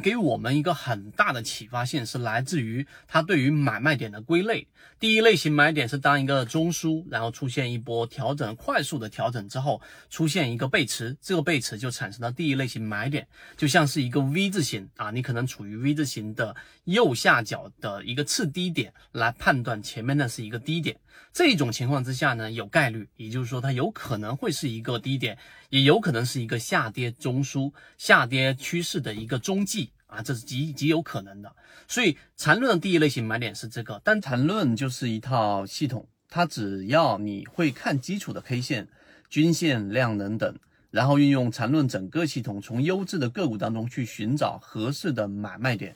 给我们一个很大的启发性是来自于它对于买卖点的归类。第一类型买点是当一个中枢，然后出现一波调整，快速的调整之后出现一个背驰，这个背驰就产生了第一类型买点，就像是一个 V 字形啊，你可能处于 V 字形的右下角的一个次低点来判断前面的是一个低点。这种情况之下呢，有概率，也就是说它有可能会是一个低点，也有可能是一个下跌中枢、下跌趋势的一个中继啊，这是极极有可能的。所以缠论的第一类型买点是这个，但缠论就是一套系统，它只要你会看基础的 K 线、均线、量能等，然后运用缠论整个系统，从优质的个股当中去寻找合适的买卖点。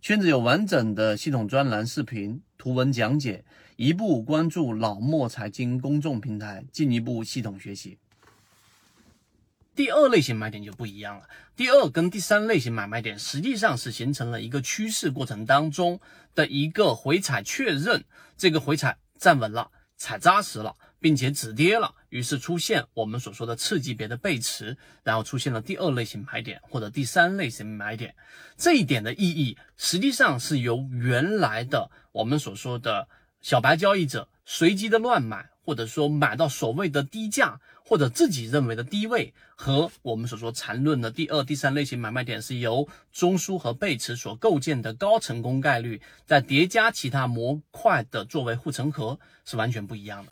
圈子有完整的系统专栏、视频、图文讲解，一步关注老莫财经公众平台，进一步系统学习。第二类型买点就不一样了，第二跟第三类型买卖点实际上是形成了一个趋势过程当中的一个回踩确认，这个回踩站稳了，踩扎实了。并且止跌了，于是出现我们所说的次级别的背驰，然后出现了第二类型买点或者第三类型买点。这一点的意义实际上是由原来的我们所说的小白交易者随机的乱买，或者说买到所谓的低价或者自己认为的低位，和我们所说缠论的第二、第三类型买卖点是由中枢和背驰所构建的高成功概率，再叠加其他模块的作为护城河，是完全不一样的。